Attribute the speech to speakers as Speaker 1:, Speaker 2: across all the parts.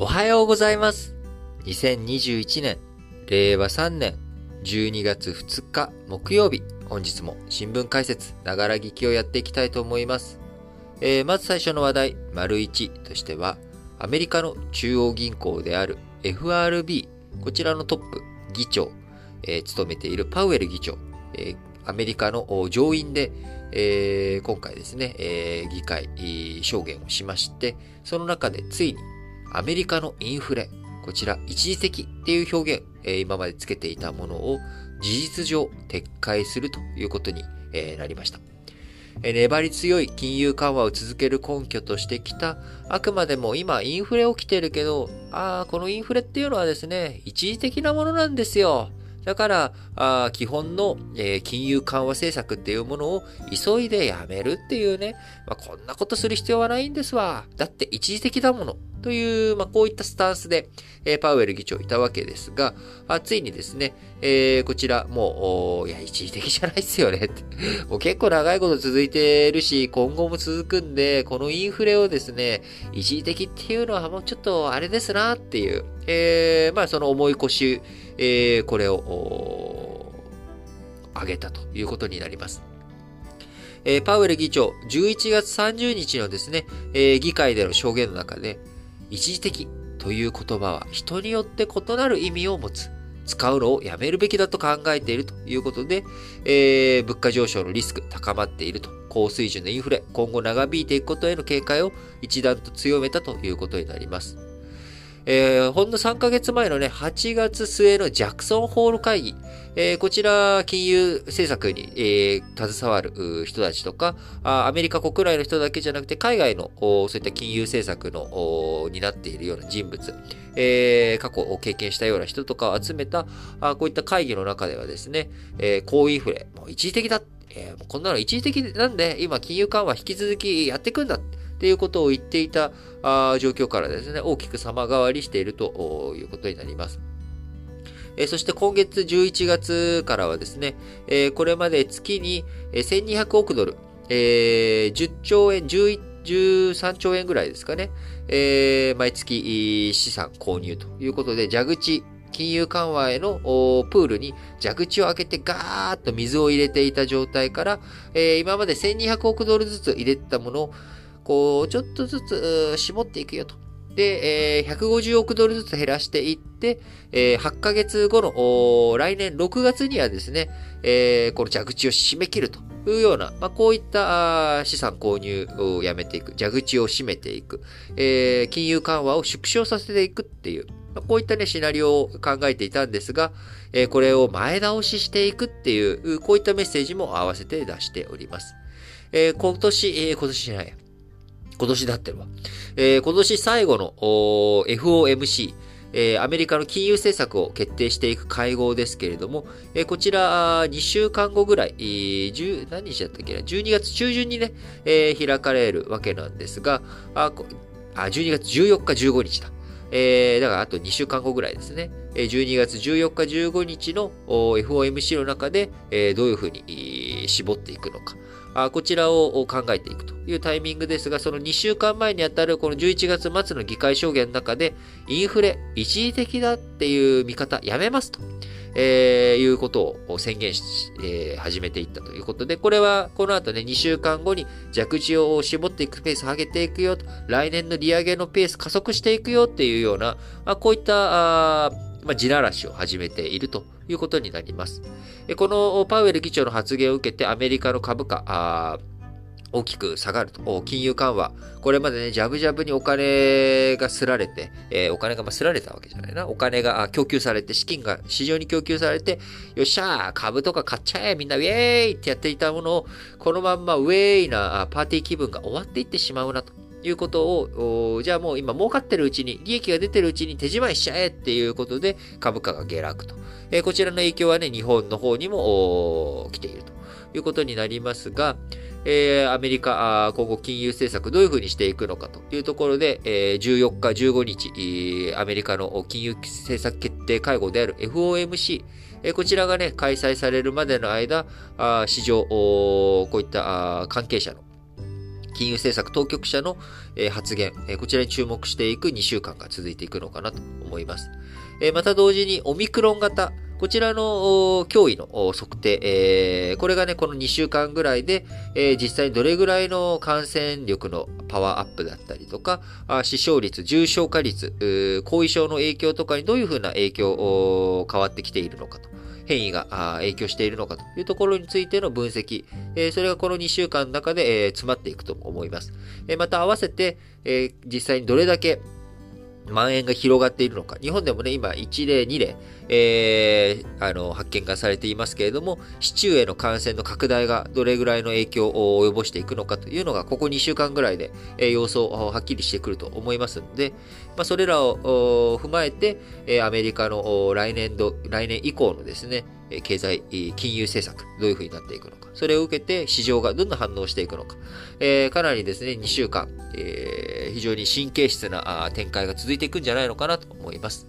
Speaker 1: おはようございます。2021年、令和3年12月2日木曜日、本日も新聞解説、ながら聞きをやっていきたいと思います。えーまず最初の話題、丸1としては、アメリカの中央銀行である FRB、こちらのトップ、議長、えー務めているパウエル議長、えーアメリカの上院で、えー今回ですね、えー議会証言をしまして、その中でついにアメリカのインフレ、こちら一時的っていう表現、え今までつけていたものを事実上撤回するということに、えなりました。粘り強い金融緩和を続ける根拠としてきた、あくまでも今インフレ起きてるけど、ああ、このインフレっていうのはですね、一時的なものなんですよ。だから、あ基本の、えー金融緩和政策っていうものを急いでやめるっていうね、まあ、こんなことする必要はないんですわ。だって一時的だもの。という、まあ、こういったスタンスで、えーパウエル議長いたわけですが、あついにですね、えーこちら、もう、いや、一時的じゃないっすよねって。もう結構長いこと続いてるし、今後も続くんで、このインフレをですね、一時的っていうのはもうちょっとあれですなっていう、えーまあその重い腰、えーこれを、上げたということになります。えーパウエル議長、11月30日のですね、えー議会での証言の中で、一時的という言葉は人によって異なる意味を持つ。使うのをやめるべきだと考えているということで、えー物価上昇のリスク高まっていると。高水準のインフレ、今後長引いていくことへの警戒を一段と強めたということになります。えーほんの3ヶ月前のね、8月末のジャクソンホール会議、えーこちら、金融政策に、えー携わる人たちとかあ、アメリカ国内の人だけじゃなくて、海外のそういった金融政策のお担っているような人物、えー過去を経験したような人とかを集めた、あこういった会議の中ではですね、えー高インフレ、もう一時的だ、えーこんなの一時的なんで、今金融緩和引き続きやっていくんだ。っていうことを言っていた状況からですね、大きく様変わりしているということになります。そして今月11月からはですね、これまで月に1200億ドル、え10兆円、11 13兆円ぐらいですかね、毎月資産購入ということで、蛇口、金融緩和へのプールに蛇口を開けてガーッと水を入れていた状態から、今まで1200億ドルずつ入れてたものを、こう、ちょっとずつ絞っていくよと。で、えー150億ドルずつ減らしていって、えー8ヶ月後の来年6月にはですね、えーこの蛇口を締め切るというような、まあ、こういった資産購入をやめていく、蛇口を締めていく、えー金融緩和を縮小させていくっていう、まあ、こういったね、シナリオを考えていたんですが、えーこれを前倒ししていくっていう、こういったメッセージも合わせて出しております。えー今年、えー今年じゃない。今年だってるわ。えー今年最後の FOMC、えーアメリカの金融政策を決定していく会合ですけれども、えーこちら、2週間後ぐらい、えー何日だったっけな、12月中旬にね、えー開かれるわけなんですが、あ、こあ12月14日、15日だ。えーだからあと2週間後ぐらいですね。12月14日、15日の FOMC の中で、えーどういうふうに絞っていくのか。あこちらを考えていくというタイミングですが、その2週間前にあたるこの11月末の議会証言の中で、インフレ一時的だっていう見方やめますと。えーいうことを宣言し、えー始めていったということで、これはこの後ね、2週間後に弱地を絞っていくペースを上げていくよと、来年の利上げのペース加速していくよっていうような、まあ、こういった、あまあ、地ならしを始めているということになります。このパウエル議長の発言を受けてアメリカの株価、大きく下がると。金融緩和。これまでね、ジャブジャブにお金がすられて、えーお金がまあすられたわけじゃないな。お金が供給されて、資金が市場に供給されて、よっしゃー、株とか買っちゃえ、みんなウェーイってやっていたものを、このまんまウェーイなパーティー気分が終わっていってしまうなと。いうことを、じゃあもう今儲かってるうちに、利益が出てるうちに手仕まいしちゃえっていうことで株価が下落と。えーこちらの影響はね、日本の方にも来ているということになりますが、えーアメリカ、あ今後金融政策どういうふうにしていくのかというところで、えー14日、15日、アメリカの金融政策決定会合である FOMC、えーこちらがね、開催されるまでの間、あ市場、こういった関係者の金融政策当局者の発言、こちらに注目していく2週間が続いていくのかなと思います。また同時にオミクロン型、こちらの脅威の測定、これがね、この2週間ぐらいで、実際にどれぐらいの感染力のパワーアップだったりとか、死傷率、重症化率、後遺症の影響とかにどういうふうな影響変わってきているのかと。変異が影響しているのかというところについての分析、それがこの2週間の中で詰まっていくと思います。また合わせて、実際にどれだけ蔓延が広がっているのか。日本でもね、今1例、2例、えー、あの、発見がされていますけれども、市中への感染の拡大がどれぐらいの影響を及ぼしていくのかというのが、ここ2週間ぐらいで、えー、様相をはっきりしてくると思いますので、まあ、それらを踏まえて、えー、アメリカの来年度、来年以降のですね、経済、金融政策、どういうふうになっていくのか。それを受けて市場がどんな反応していくのか。えー、かなりですね、2週間、えー、非常に神経質な展開が続いていくんじゃないのかなと思います。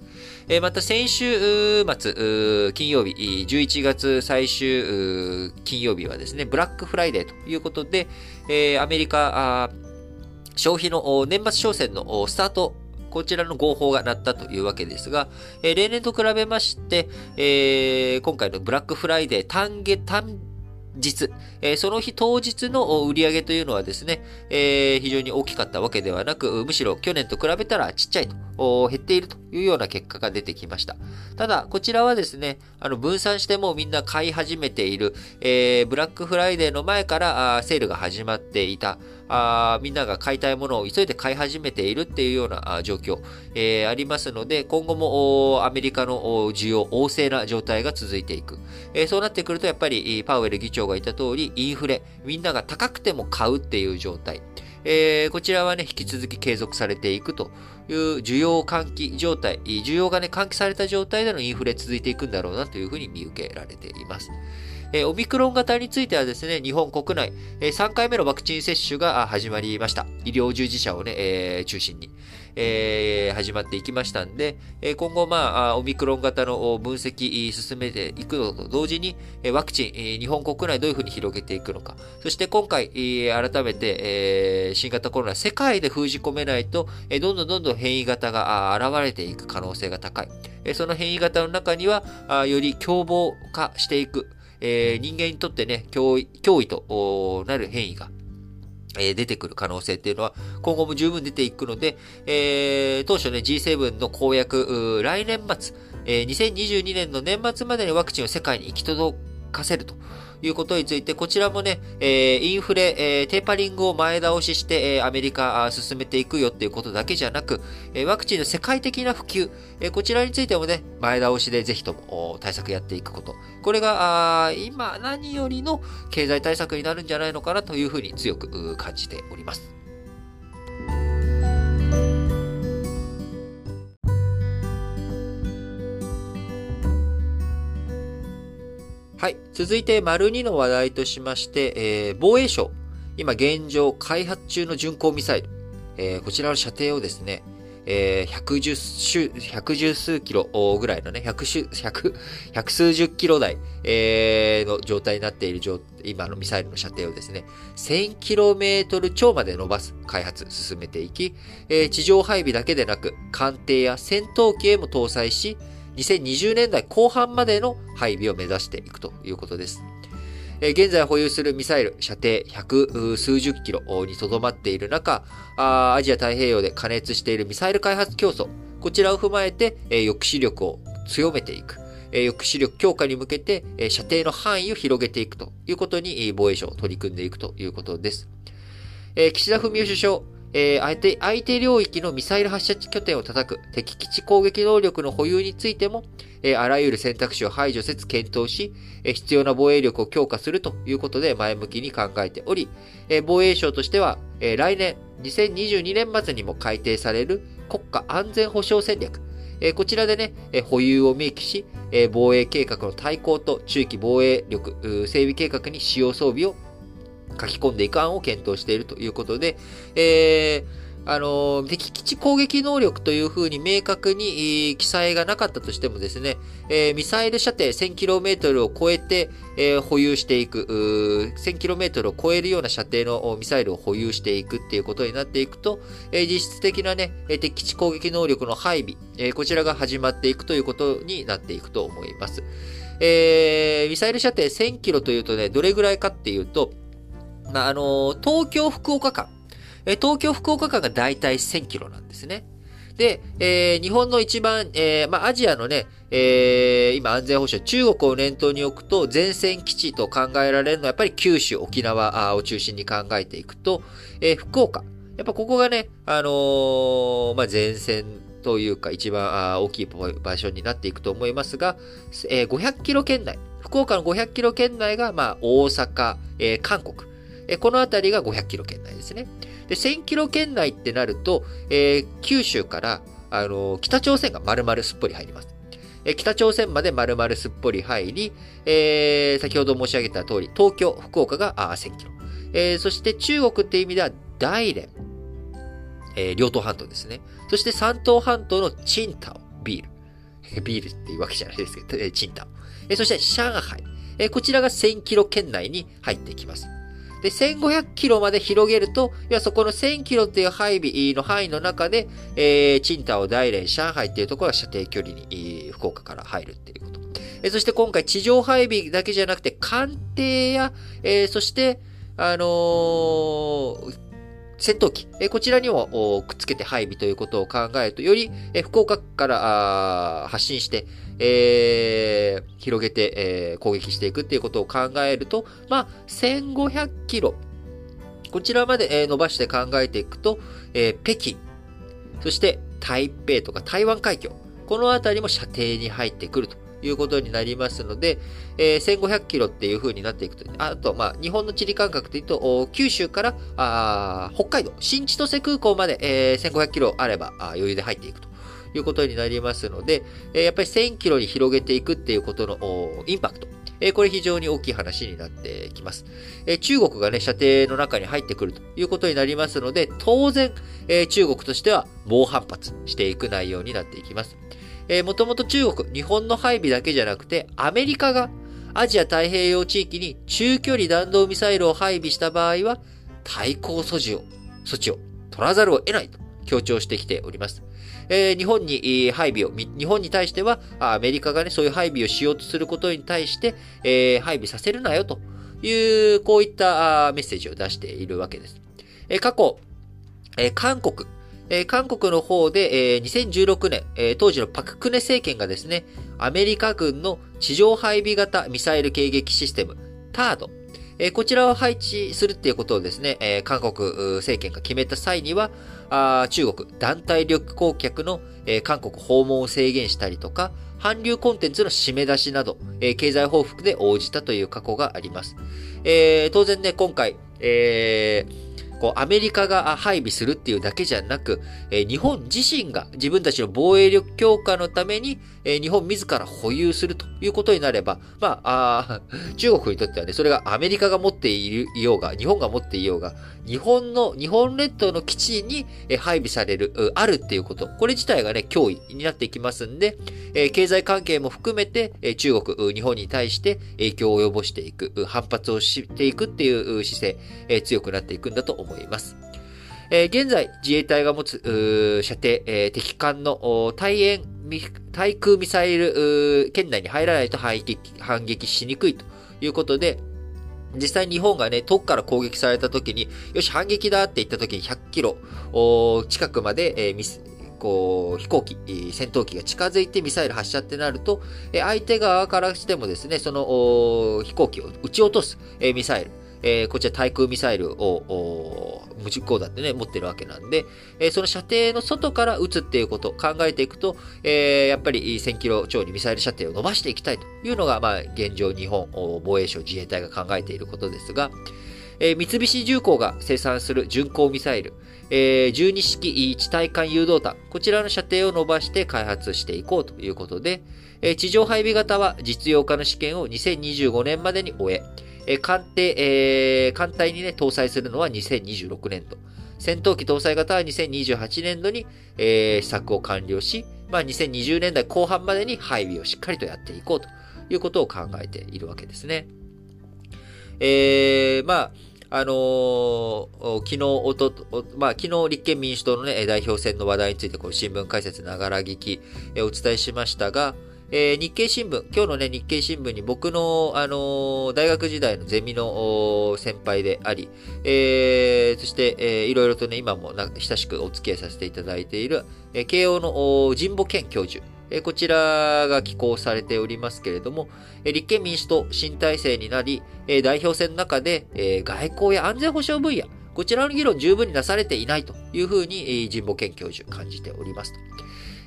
Speaker 1: えー、また先週末、金曜日、11月最終金曜日はですね、ブラックフライデーということで、えー、アメリカ、消費の年末商戦のスタートこちらの号砲が鳴ったというわけですが、えー、例年と比べまして、えー、今回のブラックフライデー単月、単日、えー、その日当日の売り上げというのはですね、えー、非常に大きかったわけではなく、むしろ去年と比べたらちっちゃいと、減っているというような結果が出てきました。ただ、こちらはですね、あの分散してもみんな買い始めている、えー、ブラックフライデーの前からあセールが始まっていた、あみんなが買いたいものを急いで買い始めているっていうような状況、えー、ありますので、今後もアメリカの需要旺盛な状態が続いていく。えー、そうなってくると、やっぱりパウエル議長が言った通り、インフレ、みんなが高くても買うっていう状態。えー、こちらはね、引き続き継続されていくという需要喚起状態、需要がね、喚起された状態でのインフレ続いていくんだろうなというふうに見受けられています。えオミクロン型についてはですね、日本国内、え3回目のワクチン接種が始まりました。医療従事者をね、え、中心に、え、始まっていきましたんで、え今後、まあ、オミクロン型の分析進めていくのと同時に、ワクチン、日本国内どういうふうに広げていくのか。そして今回、改めて、え新型コロナ世界で封じ込めないと、どんどんどんどん変異型が現れていく可能性が高い。その変異型の中には、より凶暴化していく。えー、人間にとってね、脅威、脅威となる変異が、えー、出てくる可能性っていうのは今後も十分出ていくので、えー、当初ね、G7 の公約、来年末、えー、2022年の年末までにワクチンを世界に行き届かせると。いうことについて、こちらもね、え、インフレ、え、テーパリングを前倒しして、え、アメリカ進めていくよっていうことだけじゃなく、えワクチンの世界的な普及、えこちらについてもね、前倒しでぜひとも対策やっていくこと。これが、あ今何よりの経済対策になるんじゃないのかなというふうに強く感じております。はい。続いて、丸2の話題としまして、えー、防衛省。今現状開発中の巡航ミサイル。えー、こちらの射程をですね、えー、百十数、百十数キロぐらいのね、百数、百、百数十キロ台、えー、の状態になっている状、今のミサイルの射程をですね、1000キロメートル超まで伸ばす開発進めていき、えー、地上配備だけでなく、艦艇や戦闘機へも搭載し、2020年代後半までの配備を目指していくということです。現在保有するミサイル、射程百数十キロにとどまっている中、アジア太平洋で加熱しているミサイル開発競争、こちらを踏まえて抑止力を強めていく。抑止力強化に向けて射程の範囲を広げていくということに防衛省を取り組んでいくということです。岸田文雄首相、えー、相手、相手領域のミサイル発射拠点を叩く敵基地攻撃能力の保有についても、えー、あらゆる選択肢を排除せず検討し、えー、必要な防衛力を強化するということで前向きに考えており、え防衛省としては、え来年2022年末にも改定される国家安全保障戦略、えこちらでね、え保有を明記し、え防衛計画の対抗と中期防衛力整備計画に使用装備を書き込んでいく案を検討しているということで、えー、あの、敵基地攻撃能力というふうに明確に、記載がなかったとしてもですね、えー、ミサイル射程 1000km を超えて、えー、保有していく、1000km を超えるような射程のミサイルを保有していくっていうことになっていくと、えー、実質的なね、敵基地攻撃能力の配備、えこちらが始まっていくということになっていくと思います。えミサイル射程 1000km というとね、どれぐらいかっていうと、まあ、あの東京福岡間、え東京福岡間がだいたい1000キロなんですね。で、えー、日本の一番、えー、まあ、アジアのね、えー、今安全保障、中国を念頭に置くと、前線基地と考えられるのは、やっぱり九州、沖縄を中心に考えていくと、えー、福岡。やっぱここがね、あのー、まあ、前線というか、一番大きい場所になっていくと思いますが、えー、500キロ圏内、福岡の500キロ圏内が、まあ、大阪、えー、韓国、このあたりが500キロ圏内ですね。で、1000キロ圏内ってなると、えー、九州から、あのー、北朝鮮が丸々すっぽり入ります。えー、北朝鮮まで丸々すっぽり入り、えー、先ほど申し上げた通り、東京、福岡があ1000キロ。えー、そして中国っていう意味では、大連、えー、両島半島ですね。そして山東半島のチンタオ、ビール。ビールっていうわけじゃないですけど、えー、チンタオ。えー、そして上海。えー、こちらが1000キロ圏内に入ってきます。で、1500キロまで広げると、いや、そこの1000キロっていう配備の範囲の中で、えー、チンタオ、大連、上海っていうところは射程距離に、福岡から入るっていうこと。えー、そして今回地上配備だけじゃなくて、艦艇や、えー、そして、あのー、戦闘機、こちらにもくっつけて配備ということを考えると、より、福岡から発信して、えー、広げて、えー、攻撃していくっていうことを考えると、まあ、1500キロ、こちらまで、え、伸ばして考えていくと、えー、北京、そして台北とか台湾海峡、このあたりも射程に入ってくると。いうことになりますので、えー、1500キロっていう風になっていくと、あと、まあ、日本の地理感覚で言うと、九州からあ北海道、新千歳空港まで、えー、1500キロあればあ余裕で入っていくと。いうことになりますので、えやっぱり1000キロに広げていくっていうことのインパクト。えこれ非常に大きい話になってきます。え中国がね、射程の中に入ってくるということになりますので、当然、え中国としては猛反発していく内容になっていきます。えもともと中国、日本の配備だけじゃなくて、アメリカがアジア太平洋地域に中距離弾道ミサイルを配備した場合は、対抗措置を、措置を取らざるを得ないと強調してきております。えー、日本に配備を、日本に対しては、アメリカがね、そういう配備をしようとすることに対して、えー、配備させるなよという、こういったメッセージを出しているわけです。えー、過去、えー、韓国、えー、韓国の方で、えー、2016年、えー、当時のパククネ政権がですね、アメリカ軍の地上配備型ミサイル迎撃システム、タード、えこちらを配置するっていうことをですね、え韓国政権が決めた際には、あ中国団体旅行客の、え韓国訪問を制限したりとか、韓流コンテンツの締め出しなど、え経済報復で応じたという過去があります。えー、当然ね、今回、えーこう、アメリカが配備するっていうだけじゃなく、え日本自身が自分たちの防衛力強化のために、え日本自ら保有するということになれば、まあ、あ 中国にとってはね、それがアメリカが持っているようが、日本が持っていようが、日本の、日本列島の基地に配備される、あるっていうこと、これ自体がね、脅威になっていきますんで、え経済関係も含めて、え中国、日本に対して影響を及ぼしていく、反発をしていくっていう姿勢、え強くなっていくんだと思います。えー、現在、自衛隊が持つ、射程、えー、敵艦の対円、対空ミサイル圏内に入らないと反撃反撃しにくいということで、実際日本がね、遠くから攻撃された時に、よし、反撃だって言った時に100キロ近くまで、えー、こう、飛行機、戦闘機が近づいてミサイル発射ってなると、相手側からしてもですね、その飛行機を撃ち落とすミサイル、えー、こちら対空ミサイルを無実行だってね、持ってるわけなんで、えー、その射程の外から撃つっていうことを考えていくと、えー、やっぱり1000キロ超にミサイル射程を伸ばしていきたいというのが、まあ、現状日本防衛省自衛隊が考えていることですが、えー、三菱重工が生産する巡航ミサイル、えー、12式地対艦誘導弾、こちらの射程を伸ばして開発していこうということで、えー、地上配備型は実用化の試験を2025年までに終え、えー、艦艇、えー、艦隊にね、搭載するのは2026年度。戦闘機搭載型は2028年度に、えー、試作を完了し、まあ、2020年代後半までに配備をしっかりとやっていこうということを考えているわけですね。えー、まあ、あのー、昨日、おと、まあ、昨日立憲民主党のね、代表選の話題について、こう、新聞解説ながら聞き、えお伝えしましたが、えー、日経新聞、今日のね、日経新聞に僕の、あのー、大学時代のゼミの先輩であり、えー、そして、えー、いろいろとね、今も親しくお付き合いさせていただいている、えー、慶応の神保健教授、えー、こちらが寄稿されておりますけれども、えー、立憲民主党新体制になり、えー、代表選の中で、えー、外交や安全保障分野、こちらの議論十分になされていないというふうに、えー、神保健教授感じておりますと。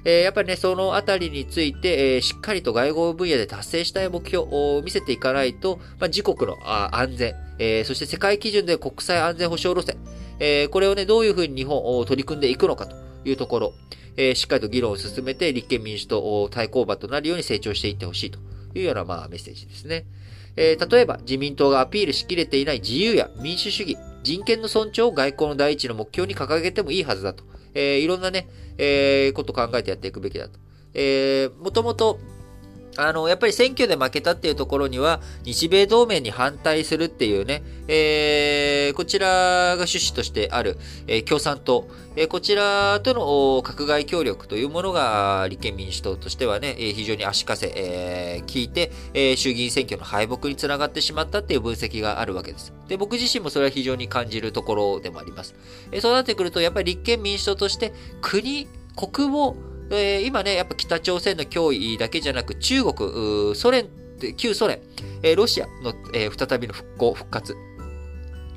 Speaker 1: え、やっぱりね、そのあたりについて、え、しっかりと外交分野で達成したい目標を見せていかないと、まあ、自国の安全、え、そして世界基準で国際安全保障路線、え、これをね、どういうふうに日本を取り組んでいくのかというところ、え、しっかりと議論を進めて、立憲民主党対抗馬となるように成長していってほしいというような、まあ、メッセージですね。え、例えば、自民党がアピールしきれていない自由や民主主義、人権の尊重を外交の第一の目標に掲げてもいいはずだと。えー、いろんなね、えー、こと考えてやっていくべきだと。えー、もともと、あの、やっぱり選挙で負けたっていうところには、日米同盟に反対するっていうね、えー、こちらが趣旨としてある、えー、共産党、えー、こちらとの閣外協力というものが、立憲民主党としてはね、えー、非常に足かせ、えー、聞いて、えー、衆議院選挙の敗北につながってしまったっていう分析があるわけです。で、僕自身もそれは非常に感じるところでもあります。えー、そうなってくると、やっぱり立憲民主党として、国、国をえー、今ね、やっぱ北朝鮮の脅威だけじゃなく、中国、ソ連、旧ソ連、えー、ロシアの、えー、再びの復興、復活。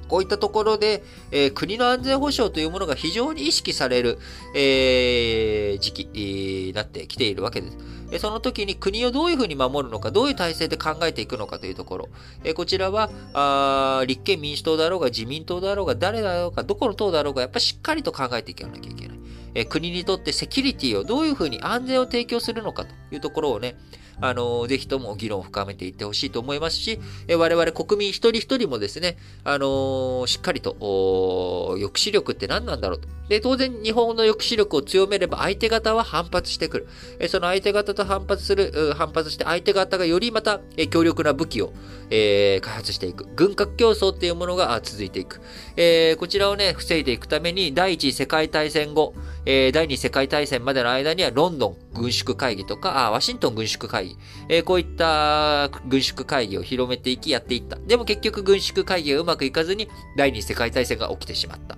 Speaker 1: こういったところで、えー、国の安全保障というものが非常に意識される、えー、時期になってきているわけです。その時に国をどういうふうに守るのか、どういう体制で考えていくのかというところ。えこちらはあ、立憲民主党だろうが、自民党だろうが、誰だろうが、どこの党だろうが、やっぱりしっかりと考えていかなきゃいけない。国にとってセキュリティをどういうふうに安全を提供するのかというところをね、あの、ぜひとも議論を深めていってほしいと思いますし、え我々国民一人一人もですね、あのしっかりと、抑止力って何なんだろうと。で、当然日本の抑止力を強めれば相手方は反発してくる。えその相手方と反発する、反発して相手方がよりまた、え強力な武器を、えー、開発していく。軍拡競争っていうものが続いていく。えー、こちらをね、防いでいくために、第一次世界大戦後、えー、第二次世界大戦までの間にはロンドン軍縮会議とか、あワシントン軍縮会議、えー、こういった軍縮会議を広めていきやっていった。でも結局軍縮会議がうまくいかずに第二次世界大戦が起きてしまった。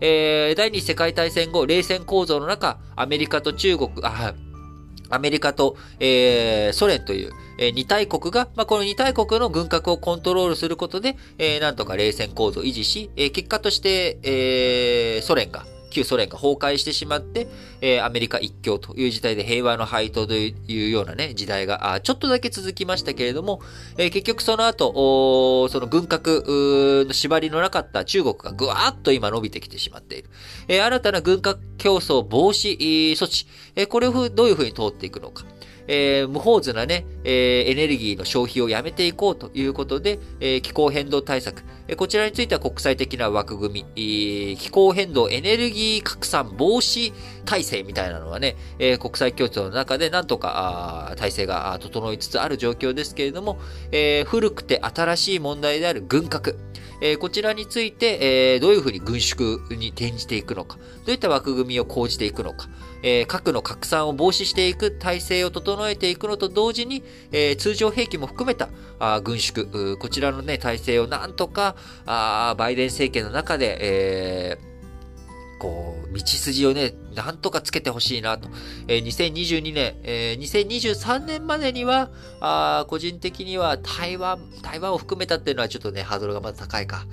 Speaker 1: えー、第二次世界大戦後、冷戦構造の中、アメリカと中国、あ、アメリカと、えー、ソ連という、えー、二大国が、まあ、この二大国の軍拡をコントロールすることで、えー、なんとか冷戦構造を維持し、えー、結果として、えー、ソ連が、旧ソ連が崩壊してしまって、えー、アメリカ一強という時代で平和の配当というようなね、時代が、あちょっとだけ続きましたけれども、えー、結局その後、その軍拡の縛りのなかった中国がぐわーっと今伸びてきてしまっている。えー、新たな軍拡競争防止措置、えー、これをどういうふうに通っていくのか。えー、無法図なね、えー、エネルギーの消費をやめていこうということで、えー、気候変動対策、えー、こちらについては国際的な枠組み、えー、気候変動エネルギー拡散防止体制みたいなのはね、えー、国際協調の中でなんとか体制が整いつつある状況ですけれども、えー、古くて新しい問題である軍拡、えー、こちらについて、えー、どういうふうに軍縮に転じていくのか、どういった枠組みを講じていくのか、えー、核の拡散を防止していく体制を整えていくのと同時に、えー、通常兵器も含めたあ軍縮、こちらのね、体制をなんとか、あバイデン政権の中で、えーこう、道筋をね、なんとかつけてほしいなと。えー、2022年、えー、2023年までには、あ個人的には台湾、台湾を含めたっていうのはちょっとね、ハードルがまだ高いか。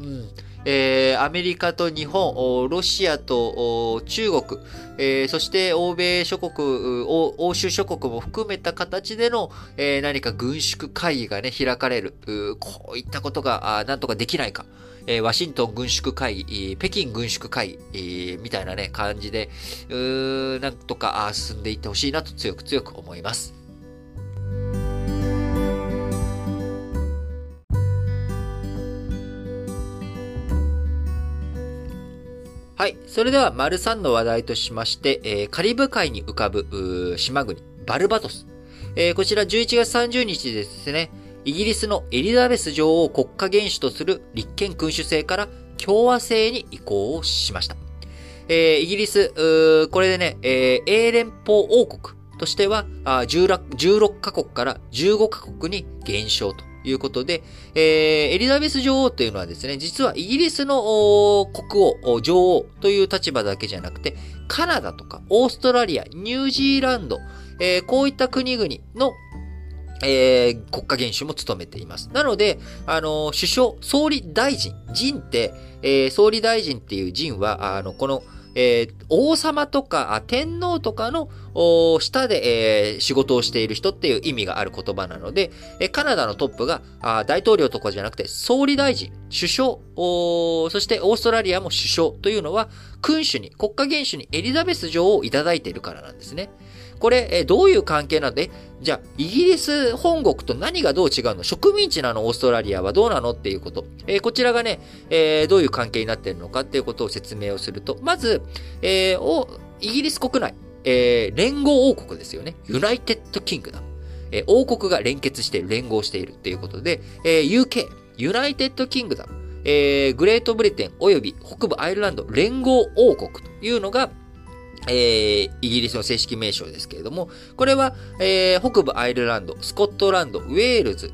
Speaker 1: うん。えー、アメリカと日本、ロシアと中国、えー、そして欧米諸国、欧州諸国も含めた形での、えー、何か軍縮会議がね、開かれる。こういったことが、なんとかできないか。え、ワシントン軍縮会議、北京軍縮会議、みたいなね、感じで、うーなんとか進んでいってほしいなと強く強く思います。はい。それでは、丸3の話題としまして、えー、カリブ海に浮かぶ、島国、バルバトス。えー、こちら11月30日ですね、イギリスのエリザベス女王を国家元首とする立憲君主制から共和制に移行をしました。えー、イギリス、これでね、えー、英連邦王国としては16、16カ国から15カ国に減少ということで、えー、エリザベス女王というのはですね、実はイギリスの国王、女王という立場だけじゃなくて、カナダとかオーストラリア、ニュージーランド、えー、こういった国々のえー、国家元首も務めています。なので、あの、首相、総理大臣、陣って、えー、総理大臣っていう陣は、あの、この、えー、王様とか天皇とかの下で、えー、仕事をしている人っていう意味がある言葉なので、えカナダのトップがあ大統領とかじゃなくて総理大臣、首相、そしてオーストラリアも首相というのは君主に、国家元首にエリザベス女王をいただいているからなんですね。これ、えどういう関係なんで、じゃあ、イギリス本国と何がどう違うの？植民地なの？オーストラリアはどうなの？っていうこと。えー、こちらがね、えー、どういう関係になってるのかっていうことを説明をすると、まず、えー、イギリス国内、え、連合王国ですよね。 United Kingdom。え、王国が連結して、連合しているっていうことで、え、 UK、United Kingdom、え、グレートブリテン及び北部アイルランド連合王国というのが、えー、イギリスの正式名称ですけれども、これは、えー、北部アイルランド、スコットランド、ウェールズ、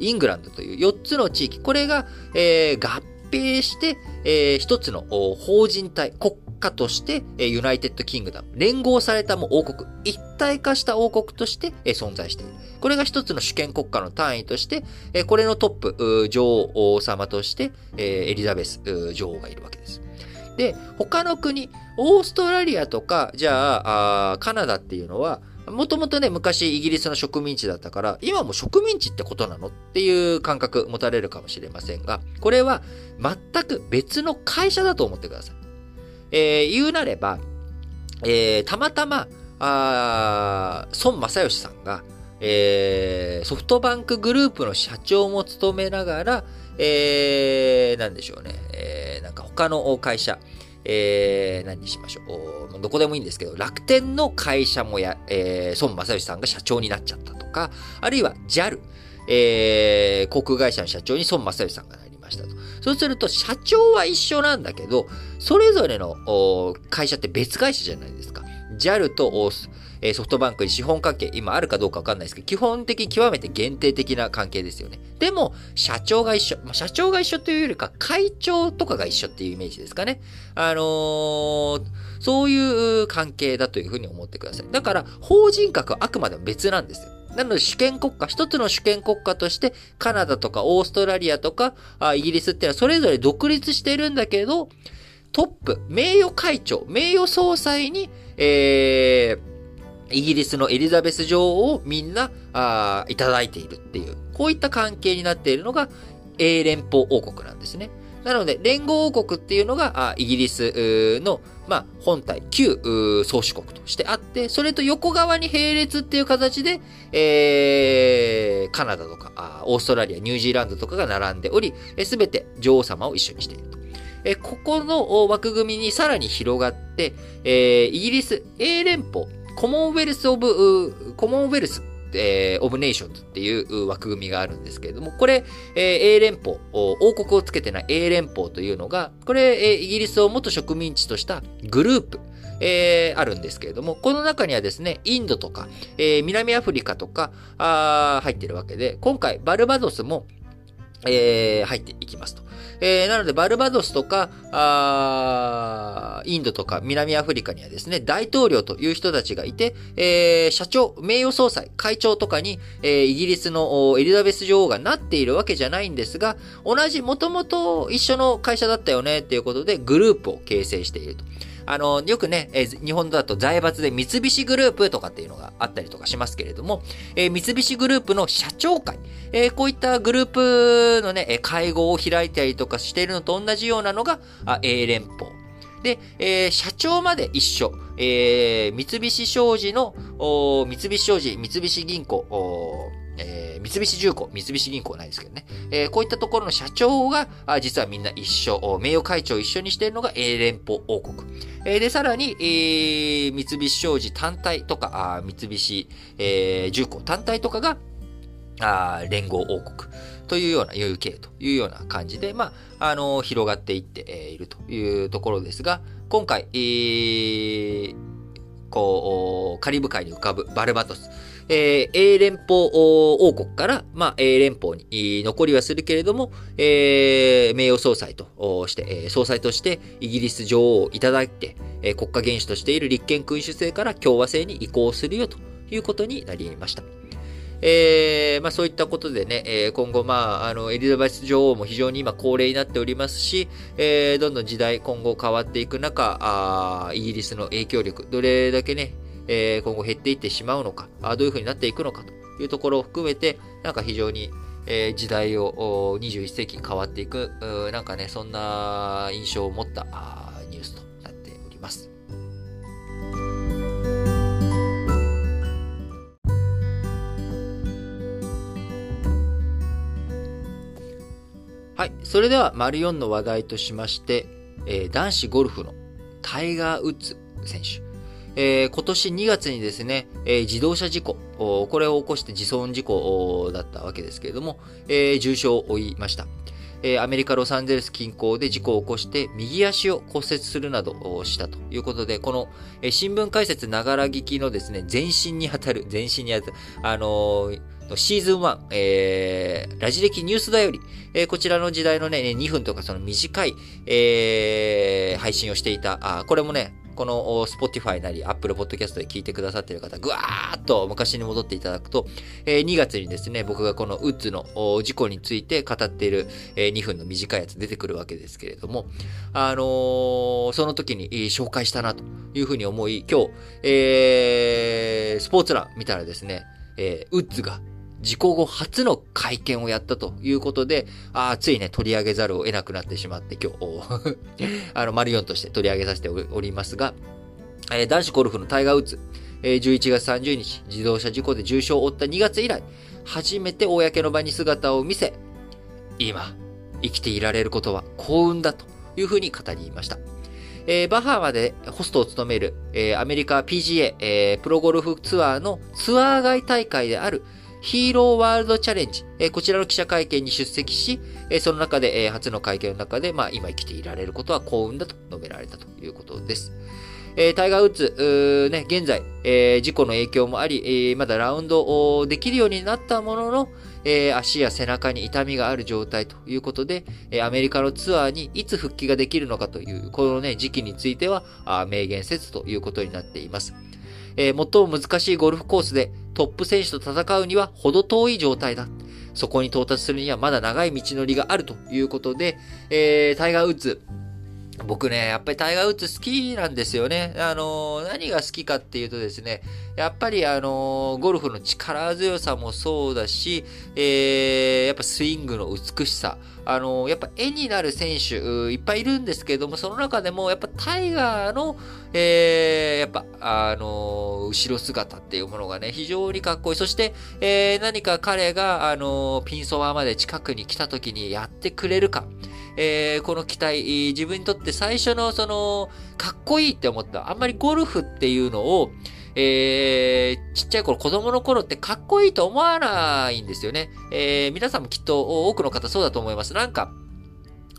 Speaker 1: イングランドという4つの地域、これが、えー、合併して、えー、一つの法人体、国家として、えー、 United Kingdom、連合されたも王国、一体化した王国として、えー、存在している。これが一つの主権国家の単位として、えー、これのトップ、女王様として、えー、エリザベス女王がいるわけです。で、他の国、オーストラリアとか、じゃあ、あカナダっていうのは、もともとね、昔イギリスの植民地だったから、今も植民地ってことなのっていう感覚持たれるかもしれませんが、これは全く別の会社だと思ってください。えー、言うなれば、えー、たまたま、あ孫正義さんが、えー、ソフトバンクグループの社長も務めながら、えー、なんでしょうね、えー、なんか他の会社、えー、何にしましょう。どこでもいいんですけど、楽天の会社もや、えー、孫正義さんが社長になっちゃったとか、あるいは JAL、えー、航空会社の社長に孫正義さんがなりましたと。そうすると、社長は一緒なんだけど、それぞれの会社って別会社じゃないですか。JAL とえソフトバンクに資本関係、今あるかどうかわかんないですけど、基本的極めて限定的な関係ですよね。でも、社長が一緒。まあ、社長が一緒というよりか、会長とかが一緒っていうイメージですかね。あのー、そういう関係だというふうに思ってください。だから、法人格はあくまでも別なんですよ。なので主権国家、一つの主権国家として、カナダとかオーストラリアとか、あイギリスっていうのはそれぞれ独立してるんだけど、トップ、名誉会長、名誉総裁に、えー、イギリスのエリザベス女王をみんな、あいただいているっていう、こういった関係になっているのが、英連邦王国なんですね。なので、連合王国っていうのが、あイギリスの、まあ、本体、旧宗主国としてあって、それと横側に並列っていう形で、えー、カナダとかあ、オーストラリア、ニュージーランドとかが並んでおり、すべて女王様を一緒にしていると。えここの枠組みにさらに広がって、えー、イギリス、英連邦、コモンウェルス・オブ、コモンウェルス、えー、 of Nations っていう枠組みがあるんですけれども、これ、えー、英連邦、王国をつけてない英連邦というのが、これ、えー、イギリスを元植民地としたグループ、えー、あるんですけれども、この中にはですね、インドとか、えー、南アフリカとか、あ入ってるわけで、今回、バルバドスも、えー、入っていきますと。えー、なので、バルバドスとか、あインドとか南アフリカにはですね、大統領という人たちがいて、えー、社長、名誉総裁、会長とかに、えー、イギリスのエリザベス女王がなっているわけじゃないんですが、同じ、もともと一緒の会社だったよねっていうことで、グループを形成していると。あの、よくね、えー、日本だと財閥で三菱グループとかっていうのがあったりとかしますけれども、えー、三菱グループの社長会、えー、こういったグループのね、会合を開いたりとかしているのと同じようなのが、あ A 連邦。で、えー、社長まで一緒。えー、三菱商事の、三菱商事、三菱銀行、三菱重工、三菱銀行ないですけどね。えー、こういったところの社長が、あ実はみんな一緒、名誉会長を一緒にしているのが英連邦王国。えー、で、さらに、えー、三菱商事単体とか、あ三菱、えー、重工単体とかが、あ連合王国というような UK というような感じで、まあ、あの、広がっていっているというところですが、今回、えー、こう、カリブ海に浮かぶバルバトス。えー、英連邦王国から、まあ、英連邦に残りはするけれども、えー、名誉総裁として、総裁としてイギリス女王をいただいて、国家元首としている立憲君主制から共和制に移行するよということになりました。えー、まあそういったことでね、えー、今後まあ、あの、エリザベス女王も非常に今高齢になっておりますし、えー、どんどん時代今後変わっていく中、あイギリスの影響力、どれだけね、えー、今後減っていってしまうのか、あどういうふうになっていくのかというところを含めて、なんか非常に、えー、時代を21世紀変わっていく、なんかね、そんな印象を持ったニュースとなっております。はい。それでは、丸4の話題としまして、えー、男子ゴルフのタイガー・ウッズ選手。えー、今年2月にですね、えー、自動車事故、これを起こして自損事故だったわけですけれども、えー、重傷を負いました。えアメリカ・ロサンゼルス近郊で事故を起こして右足を骨折するなどしたということで、この、え新聞解説ながら聞きのですね、全身に当たる、全身に当たる、あのーシーズン1、えー、ラジ歴ニュースだより、えー、こちらの時代のね、2分とかその短い、えー、配信をしていた、あこれもね、この Spotify なり Apple Podcast で聞いてくださっている方、ぐわーっと昔に戻っていただくと、えー、2月にですね、僕がこのウッズの事故について語っている、えー、2分の短いやつ出てくるわけですけれども、あのー、その時に紹介したなというふうに思い、今日、えー、スポーツ欄見たらですね、えー、ウッズが事故後初の会見をやったということで、あついね、取り上げざるを得なくなってしまって、今日、あの、マリオンとして取り上げさせておりますが、えー、男子ゴルフのタイガー・ウッズ、えー、11月30日、自動車事故で重傷を負った2月以来、初めて公の場に姿を見せ、今、生きていられることは幸運だというふうに語りました。えー、バハマでホストを務める、えー、アメリカ PGA、えー、プロゴルフツアーのツアー外大会であるヒーローワールドチャレンジ、え、こちらの記者会見に出席し、え、その中で、え、初の会見の中で、まあ、今生きていられることは幸運だと述べられたということです。え、タイガー・ウッズ、ね、現在、え、事故の影響もあり、え、まだラウンドできるようになったものの、え、足や背中に痛みがある状態ということで、え、アメリカのツアーにいつ復帰ができるのかという、このね、時期については、明言せずということになっています。えー、最も難しいゴルフコースでトップ選手と戦うには程遠い状態だ。そこに到達するにはまだ長い道のりがあるということで、えー、タイガー・ウッズ、僕ね、やっぱりタイガー・ウッズ好きなんですよね。あのー、何が好きかっていうとですね、やっぱりあのー、ゴルフの力強さもそうだし、えー、やっぱスイングの美しさ、あのー、やっぱ絵になる選手、いっぱいいるんですけれども、その中でも、やっぱタイガーの、えー、やっぱ、あの後ろ姿っていうものがね、非常にかっこいい。そして、えー、何か彼が、あのピンソワまで近くに来た時にやってくれるか。えー、この期待、自分にとって最初のその、かっこいいって思った。あんまりゴルフっていうのを、えー、ちっちゃい頃、子供の頃ってかっこいいと思わないんですよね。えー、皆さんもきっと多くの方そうだと思います。なんか、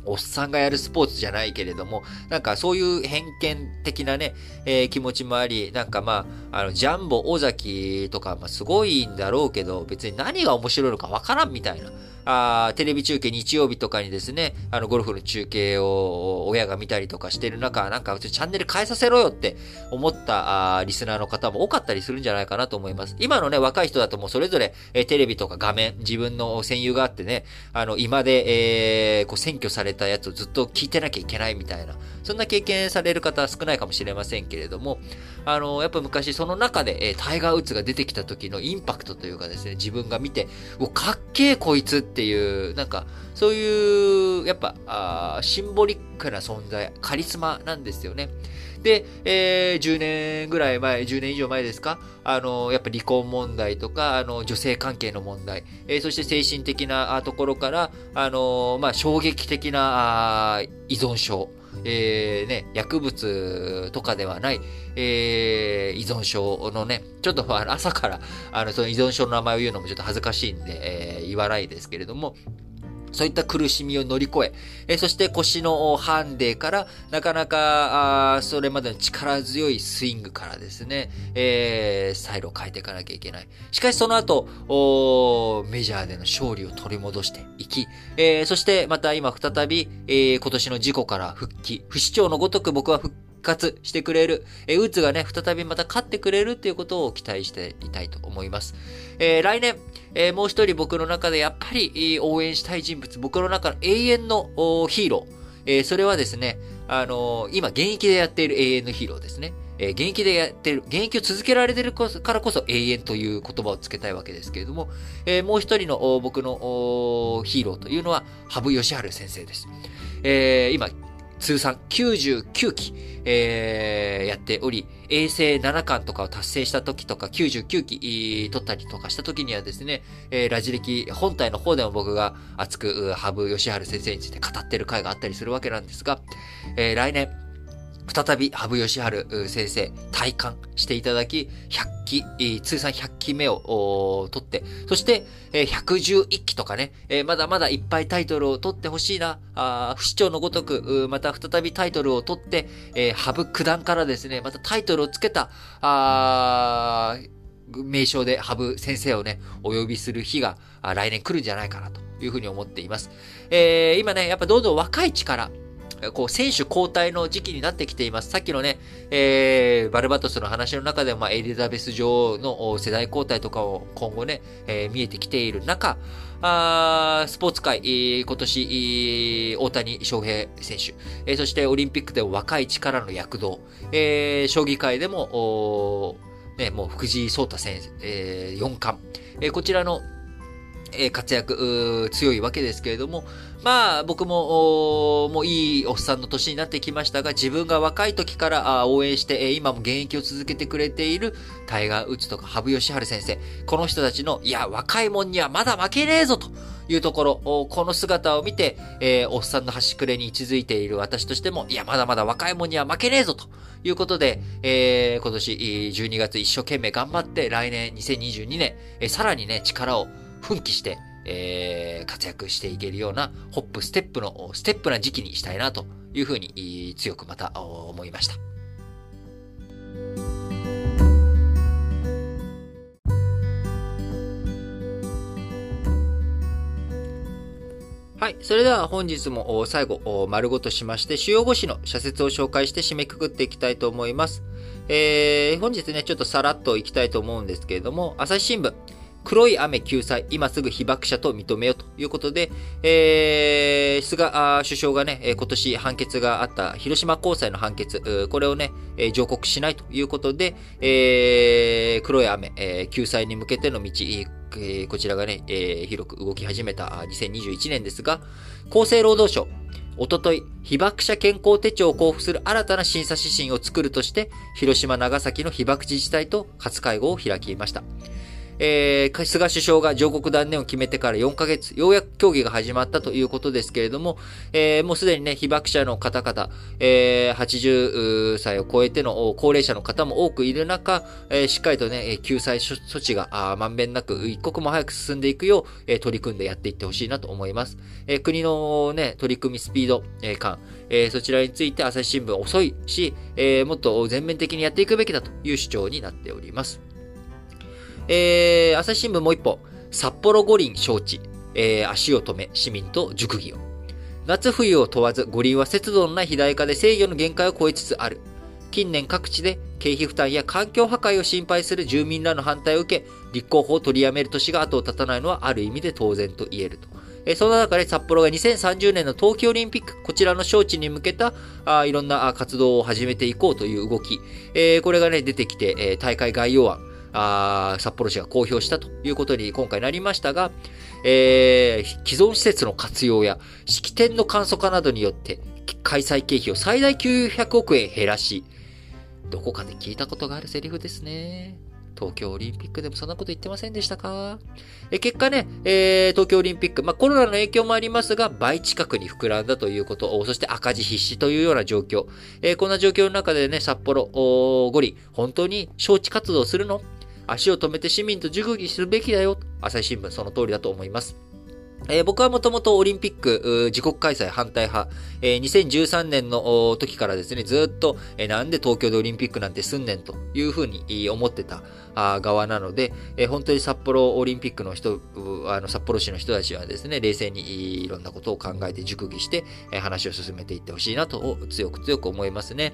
Speaker 1: おっさんがやるスポーツじゃないけれども、なんかそういう偏見的なね、えー、気持ちもあり、なんかまあ、あの、ジャンボ尾崎とか、まあ、すごいんだろうけど、別に何が面白いのかわからんみたいな。あテレビ中継日曜日とかにですね、あの、ゴルフの中継を親が見たりとかしてる中、なんか、チャンネル変えさせろよって思ったあリスナーの方も多かったりするんじゃないかなと思います。今のね、若い人だともうそれぞれ、えテレビとか画面、自分の戦友があってね、あの、今で、えー、こう、占拠されたやつをずっと聞いてなきゃいけないみたいな、そんな経験される方は少ないかもしれませんけれども、あの、やっぱ昔その中で、えー、タイガー・ウッズが出てきた時のインパクトというかですね、自分が見て、お、かっけえこいつっていう、なんか、そういう、やっぱ、あシンボリックな存在、カリスマなんですよね。で、えー、10年ぐらい前、10年以上前ですか？あの、やっぱ離婚問題とか、あの、女性関係の問題、えー、そして精神的なところから、あの、まあ、衝撃的な依存症、えー、ね、薬物とかではない、えー、依存症のね、ちょっと朝から、あの、その依存症の名前を言うのもちょっと恥ずかしいんで、えー、言わないですけれども、そういった苦しみを乗り越え、えそして腰のハンデから、なかなか、あそれまでの力強いスイングからですね、えー、スタイルを変えていかなきゃいけない。しかしその後、メジャーでの勝利を取り戻していき、えー、そしてまた今再び、えー、今年の事故から復帰、不死鳥のごとく僕は復帰活してくれる、えー、ウッズがね、再びまた勝ってくれるっていうことを期待していたいと思います。えー、来年、えー、もう一人僕の中でやっぱり応援したい人物、僕の中の永遠のヒーロー、えー、それはですね、あのー、今現役でやっている永遠のヒーローですね。えー、現役でやってる、現役を続けられてるからこそ永遠という言葉をつけたいわけですけれども、えー、もう一人の僕のヒーローというのは、羽生善治先生です。えー、今、通算99期、えー、やっており、衛星7巻とかを達成した時とか、99期取ったりとかした時にはですね、えー、ラジ歴本体の方でも僕が熱く、羽生善治先生について語ってる回があったりするわけなんですが、えー、来年、再び羽生善治先生、体感していただき、100期、通算100期目を取って、そして、111期とかね、まだまだいっぱいタイトルを取ってほしいな、不死鳥のごとく、また再びタイトルを取って、羽生九段からですね、またタイトルをつけた、名称で羽生先生をね、お呼びする日が来年来るんじゃないかなというふうに思っています。えー、今ね、やっぱどんどん若い力、こう、選手交代の時期になってきています。さっきのね、えー、バルバトスの話の中でも、まあ、エリザベス女王の世代交代とかを今後ね、えー、見えてきている中、あスポーツ界、えー、今年、えー、大谷翔平選手、えー、そしてオリンピックでも若い力の躍動、えー、将棋界でも、ね、もう藤井聡太選手、えー、四冠、えー、こちらのえ活躍、強いわけですけれども、まあ、僕も、もういいおっさんの年になってきましたが、自分が若い時から応援して、今も現役を続けてくれているタイガー・ウッズとか羽生善治先生、この人たちの、いや、若いもんにはまだ負けねえぞというところ、この姿を見て、えー、おっさんの端くれに位置づいている私としても、いや、まだまだ若いもんには負けねえぞということで、えー、今年12月一生懸命頑張って、来年2022年、えー、さらにね、力を奮起して、えー、活躍していけるようなホップ、ステップの、ステップな時期にしたいなというふうに強くまた思いました。はい。それでは本日も最後、丸ごとしまして、主要語詞の社説を紹介して締めくくっていきたいと思います。えー、本日ね、ちょっとさらっといきたいと思うんですけれども、朝日新聞。黒い雨救済、今すぐ被爆者と認めようということで、えー、菅首相がね、今年判決があった広島高裁の判決、これをね、上告しないということで、えー、黒い雨、えー、救済に向けての道、えこちらがね、えー、広く動き始めた2021年ですが、厚生労働省、おととい、被爆者健康手帳を交付する新たな審査指針を作るとして、広島、長崎の被爆自治体と初会合を開きました。えー、菅首相が上告断念を決めてから4ヶ月、ようやく協議が始まったということですけれども、えー、もうすでにね、被爆者の方々、えー、80歳を超えての高齢者の方も多くいる中、えー、しっかりとね、救済措置がまんべんなく一刻も早く進んでいくよう、えー、取り組んでやっていってほしいなと思います。えー、国のね、取り組みスピード、えー、感、えー、そちらについて朝日新聞遅いし、えー、もっと全面的にやっていくべきだという主張になっております。えー、朝日新聞もう一歩。札幌五輪招致。えー、足を止め、市民と熟議を。夏冬を問わず、五輪は節度のない肥大化で制御の限界を超えつつある。近年各地で経費負担や環境破壊を心配する住民らの反対を受け、立候補を取りやめる年が後を絶たないのはある意味で当然と言えるとえその中で札幌が2030年の冬季オリンピック、こちらの招致に向けたあいろんな活動を始めていこうという動き、えー、これがね、出てきて、えー、大会概要案、あ札幌市が公表したということに今回なりましたが、えー、既存施設の活用や式典の簡素化などによって開催経費を最大900億円減らし、どこかで聞いたことがあるセリフですね。東京オリンピックでもそんなこと言ってませんでしたか？え結果ね、えー、東京オリンピック、まあ、コロナの影響もありますが、倍近くに膨らんだということ、そして赤字必至というような状況。えー、こんな状況の中でね、札幌、五里、本当に招致活動するの？足を止めて市民と熟議するべきだよ。朝日新聞その通りだと思います。えー、僕はもともとオリンピック、自国開催反対派、えー、2013年の時からですね、ずっと、えー、なんで東京でオリンピックなんてすんねんというふうに思ってた側なので、えー、本当に札幌オリンピックの人、あの札幌市の人たちはですね、冷静にいろんなことを考えて熟議して、えー、話を進めていってほしいなと強く強く思いますね。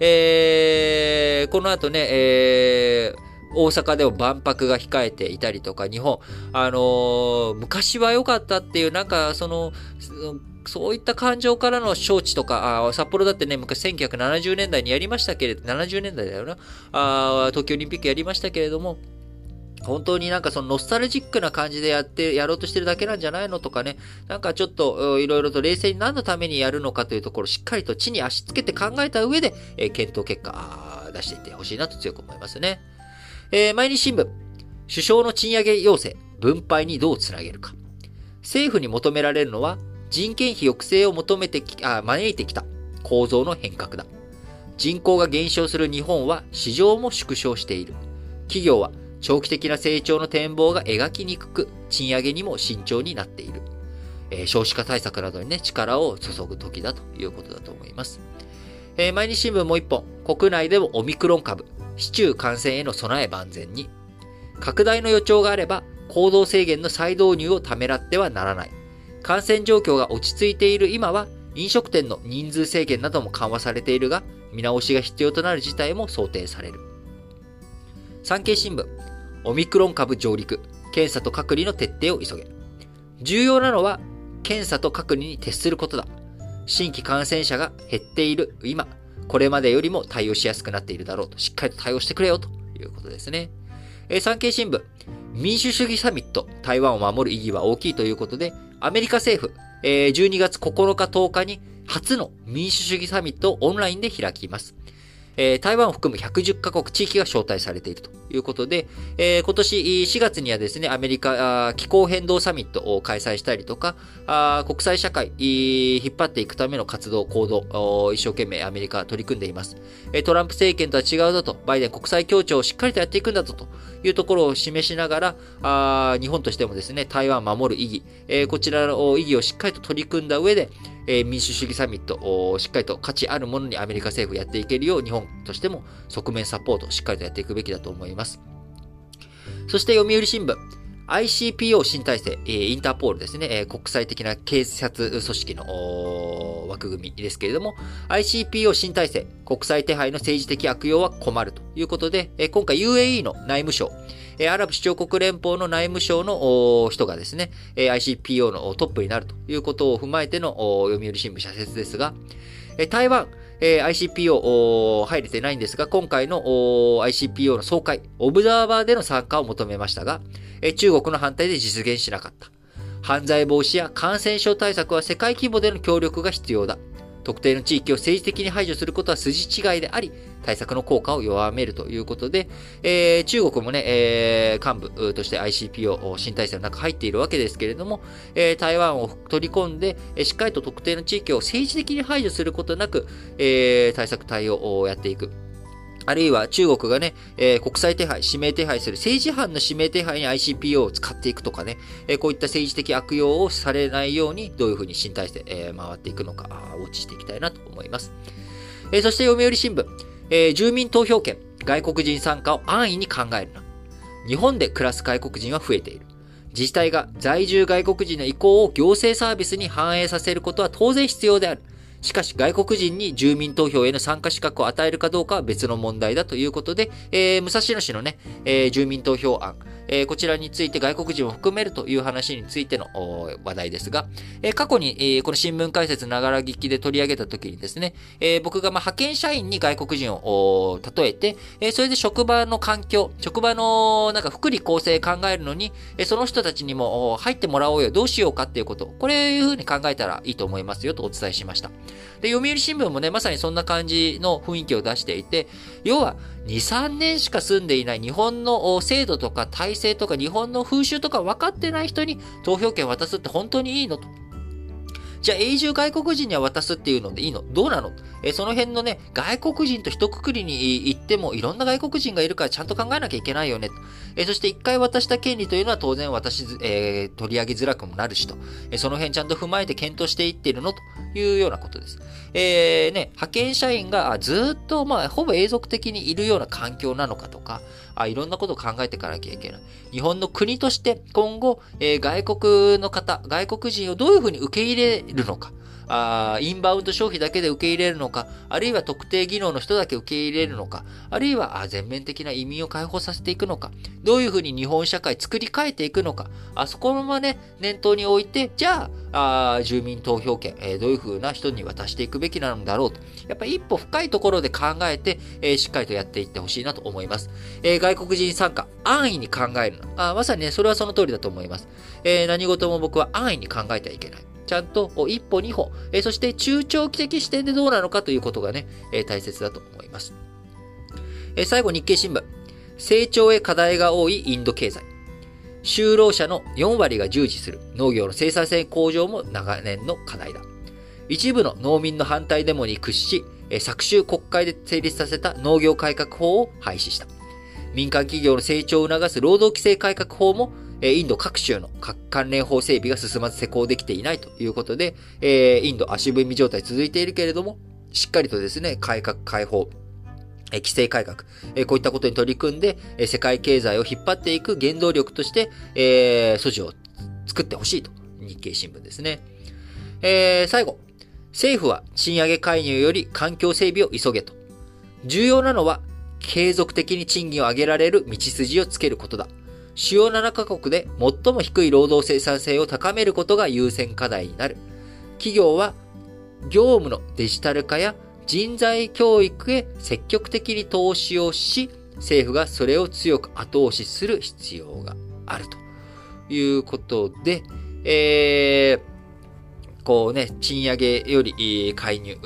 Speaker 1: えー、この後ね、えー、大阪でも万博が控えていたりとか、日本、あのー、昔は良かったっていう、なんか、その、そういった感情からの招致とか、あ札幌だってね、昔1970年代にやりましたけれど、70年代だよな。あ東京オリンピックやりましたけれども、本当になんかそのノスタルジックな感じでやって、やろうとしてるだけなんじゃないのとかね、なんかちょっといろいろと冷静に何のためにやるのかというところしっかりと地に足つけて考えた上で、えー、検討結果出していってほしいなと強く思いますね。えー、毎日新聞、首相の賃上げ要請、分配にどうつなげるか。政府に求められるのは、人件費抑制を求めてき、あ、招いてきた構造の変革だ。人口が減少する日本は市場も縮小している。企業は長期的な成長の展望が描きにくく、賃上げにも慎重になっている。えー、少子化対策などにね、力を注ぐ時だということだと思います。えー、毎日新聞もう一本、国内でもオミクロン株、市中感染への備え万全に。拡大の予兆があれば、行動制限の再導入をためらってはならない。感染状況が落ち着いている今は、飲食店の人数制限なども緩和されているが、見直しが必要となる事態も想定される。産経新聞、オミクロン株上陸、検査と隔離の徹底を急げ。重要なのは、検査と隔離に徹することだ。新規感染者が減っている今、これまでよりも対応しやすくなっているだろうと、しっかりと対応してくれよということですね。えー、産経新聞、民主主義サミット、台湾を守る意義は大きいということで、アメリカ政府、えー、12月9日10日に初の民主主義サミットをオンラインで開きます。えー、台湾を含む110カ国地域が招待されているということで、えー、今年4月にはですね、アメリカ気候変動サミットを開催したりとか、あ国際社会引っ張っていくための活動、行動、一生懸命アメリカは取り組んでいます。トランプ政権とは違うぞと、バイデン国際協調をしっかりとやっていくんだぞというところを示しながら、あ日本としてもですね、台湾を守る意義、えー、こちらの意義をしっかりと取り組んだ上で、え、民主主義サミットをしっかりと価値あるものにアメリカ政府やっていけるよう日本としても側面サポートしっかりとやっていくべきだと思います。そして読売新聞。ICPO 新体制、インターポールですね、国際的な警察組織の枠組みですけれども、ICPO 新体制、国際手配の政治的悪用は困るということで、今回 UAE の内務省、えアラブ首長国連邦の内務省の人がですね、え ICPO のトップになるということを踏まえての読売新聞社説ですが、え台湾、え、ICPO 入れてないんですが、今回の ICPO の総会、オブザーバーでの参加を求めましたが、え、中国の反対で実現しなかった。犯罪防止や感染症対策は世界規模での協力が必要だ。特定の地域を政治的に排除することは筋違いであり、対策の効果を弱めるということで、えー、中国もね、えー、幹部として ICPO 新体制の中入っているわけですけれども、えー、台湾を取り込んで、しっかりと特定の地域を政治的に排除することなく、えー、対策対応をやっていく。あるいは中国がね、えー、国際手配、指名手配する政治犯の指名手配に ICPO を使っていくとかね、えー、こういった政治的悪用をされないように、どういうふうに新体制、えー、回っていくのか、ウォッチしていきたいなと思います。えー、そして読売新聞、えー、住民投票権、外国人参加を安易に考えるな。日本で暮らす外国人は増えている。自治体が在住外国人の意向を行政サービスに反映させることは当然必要である。しかし外国人に住民投票への参加資格を与えるかどうかは別の問題だということで、えー、武蔵野市のね、えー、住民投票案、えー、こちらについて外国人を含めるという話についての話題ですが、えー、過去に、えー、この新聞解説ながら聞きで取り上げた時にですね、えー、僕がまあ派遣社員に外国人を例えて、えー、それで職場の環境、職場のなんか福利厚生考えるのに、えー、その人たちにも入ってもらおうよ、どうしようかっていうこと、これいうふうに考えたらいいと思いますよとお伝えしました。で、読売新聞もね、まさにそんな感じの雰囲気を出していて、要は、2、3年しか住んでいない日本の制度とか体制とか日本の風習とか分かってない人に投票権渡すって本当にいいのと。じゃあ永住外国人には渡すっていうのでいいの？どうなの？えその辺のね、外国人と一括りに行ってもいろんな外国人がいるからちゃんと考えなきゃいけないよね。えそして一回渡した権利というのは当然私、えー、取り上げづらくもなるしと。えその辺ちゃんと踏まえて検討していってるのというようなことです。えー、ね、派遣社員がずっと、まあ、ほぼ永続的にいるような環境なのかとか、あいろんなことを考えていかなきゃいけない。日本の国として今後、えー、外国の方、外国人をどういうふうに受け入れるのか。あインバウンド消費だけで受け入れるのか、あるいは特定技能の人だけ受け入れるのか、あるいは全面的な移民を解放させていくのか、どういうふうに日本社会作り変えていくのか、あそこのままね、念頭に置いて、じゃあ、あ住民投票権、えー、どういうふうな人に渡していくべきなんだろうと。やっぱり一歩深いところで考えて、えー、しっかりとやっていってほしいなと思います。えー、外国人参加、安易に考えるの。あまさにね、それはその通りだと思います。え何事も僕は安易に考えてはいけない。ちゃんと一歩二歩、えそして中長期的視点でどうなのかということがね、え大切だと思います。え最後、日経新聞。成長へ課題が多いインド経済。就労者の4割が従事する農業の生産性向上も長年の課題だ。一部の農民の反対デモに屈し、昨週国会で成立させた農業改革法を廃止した。民間企業の成長を促す労働規制改革法もえインド各州の関連法整備が進まず施行できていないということで、えインド足踏み状態続いているけれども、しっかりとですね、改革開放、規制改革、こういったことに取り組んで、世界経済を引っ張っていく原動力として、えー、素地を作ってほしいと。日経新聞ですね。え、最後。政府は賃上げ介入より環境整備を急げと。重要なのは、継続的に賃金を上げられる道筋をつけることだ。主要7カ国で最も低い労働生産性を高めることが優先課題になる。企業は業務のデジタル化や人材教育へ積極的に投資をし、政府がそれを強く後押しする必要があるということで、えー、こうね、賃上げより介入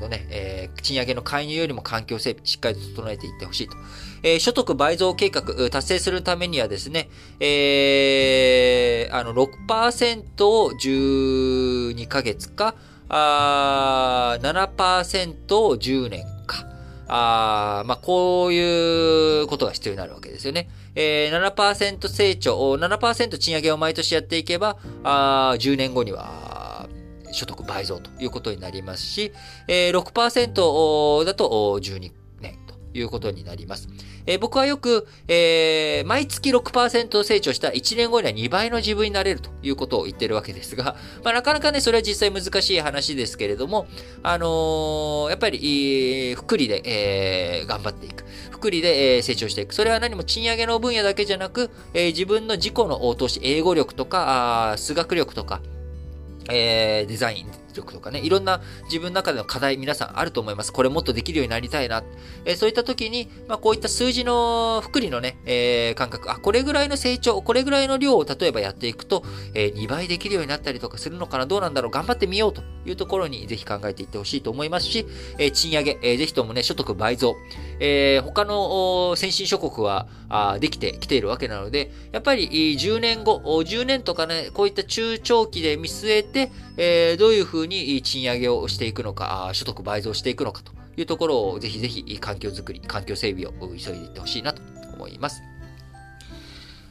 Speaker 1: のね、えー、賃上げの介入よりも環境整備、しっかりと整えていってほしいと。えー、所得倍増計画、達成するためにはですね、えー、あの、6%を12ヶ月か、あ7%を10年か。あまあ、こういうことが必要になるわけですよね。えー、7%成長、7%賃上げを毎年やっていけば、あ10年後には、所得倍増ということになりますし、えー、6%だと12いうことになります。えー、僕はよく、えー、毎月6%成長した1年後には2倍の自分になれるということを言ってるわけですが、まあ、なかなかね、それは実際難しい話ですけれども、あのー、やっぱり、福利で、えー、頑張っていく。福利で、えー、成長していく。それは何も賃上げの分野だけじゃなく、えー、自分の自己の応答し、英語力とか、あ数学力とか、えー、デザイン力とかね、いろんな自分の中での課題皆さんあると思います。これもっとできるようになりたいな。えー、そういった時に、まあ、こういった数字の福利のね、えー、感覚、あ、これぐらいの成長、これぐらいの量を例えばやっていくと、えー、2倍できるようになったりとかするのかな、どうなんだろう、頑張ってみようというところにぜひ考えていってほしいと思いますし、え、賃上げ、えー、ぜひともね、所得倍増、え、他の先進諸国はあできてきているわけなので、やっぱり10年後、10年とかね、こういった中長期で見据えて、えー、どういうふうに賃上げをしていくのか、所得倍増していくのかというところをぜひぜひ環境づくり、環境整備を急いでいってほしいなと思います。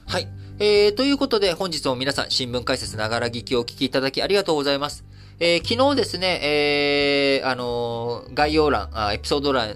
Speaker 1: はい。えー、ということで本日も皆さん新聞解説ながら聞きをお聞きいただきありがとうございます。えー、昨日ですね、えー、あのー、概要欄あ、エピソード欄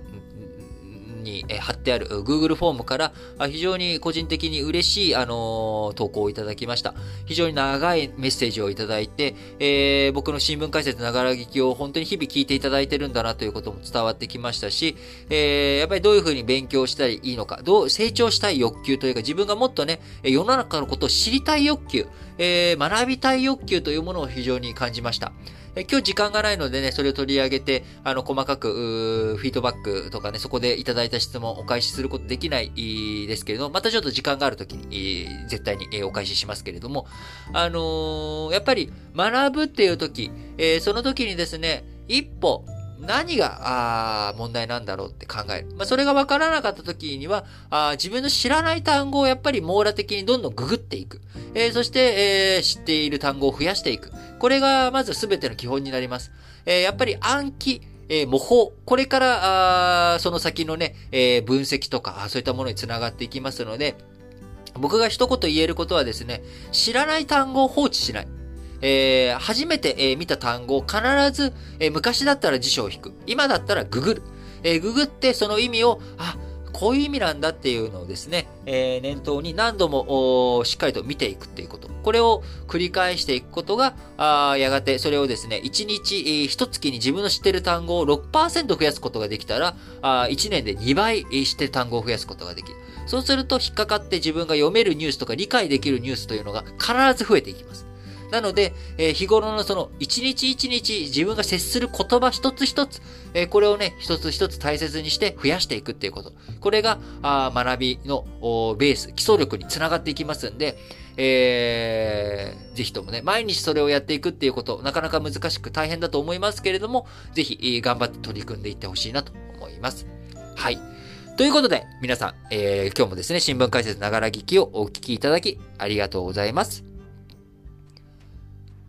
Speaker 1: に貼ってある Google フォームから非常に個人的に嬉しい、あの投稿をいただきました。非常に長いメッセージをいただいて、えー、僕の新聞解説ながら聞きを本当に日々聞いていただいてるんだなということも伝わってきましたし、えー、やっぱりどういうふうに勉強したらいいのか、どう成長したい欲求というか自分がもっとね、世の中のことを知りたい欲求、えー、学びたい欲求というものを非常に感じました。え今日時間がないのでね、それを取り上げて、あの、細かく、フィードバックとかね、そこでいただいた質問をお返しすることできないですけれども、またちょっと時間があるときに、絶対にお返ししますけれども、あのー、やっぱり学ぶっていうとき、えー、その時にですね、一歩、何が、あ問題なんだろうって考える。まあ、それが分からなかった時には、あ自分の知らない単語をやっぱり網羅的にどんどんググっていく。えー、そして、えー、知っている単語を増やしていく。これがまず全ての基本になります。えー、やっぱり暗記、えー、模倣。これから、あその先のね、えー、分析とか、そういったものにつながっていきますので、僕が一言言えることはですね、知らない単語を放置しない。えー、初めて、えー、見た単語を必ず、えー、昔だったら辞書を引く。今だったらググる。え、ググってその意味を、あ、こういう意味なんだっていうのをですね、え、念頭に何度もしっかりと見ていくっていうこと。これを繰り返していくことが、あやがてそれをですね、1日、えー、1月に自分の知ってる単語を6%増やすことができたら、あ1年で2倍知ってる単語を増やすことができる。そうすると引っかかって自分が読めるニュースとか理解できるニュースというのが必ず増えていきます。なので、えー、日頃のその一日一日自分が接する言葉一つ一つ、えー、これをね、一つ一つ大切にして増やしていくっていうこと。これがあ学びのベース、基礎力につながっていきますんで、えー、ぜひともね、毎日それをやっていくっていうこと、なかなか難しく大変だと思いますけれども、ぜひ頑張って取り組んでいってほしいなと思います。はい。ということで、皆さん、えー、今日もですね、新聞解説ながら聞きをお聞きいただき、ありがとうございます。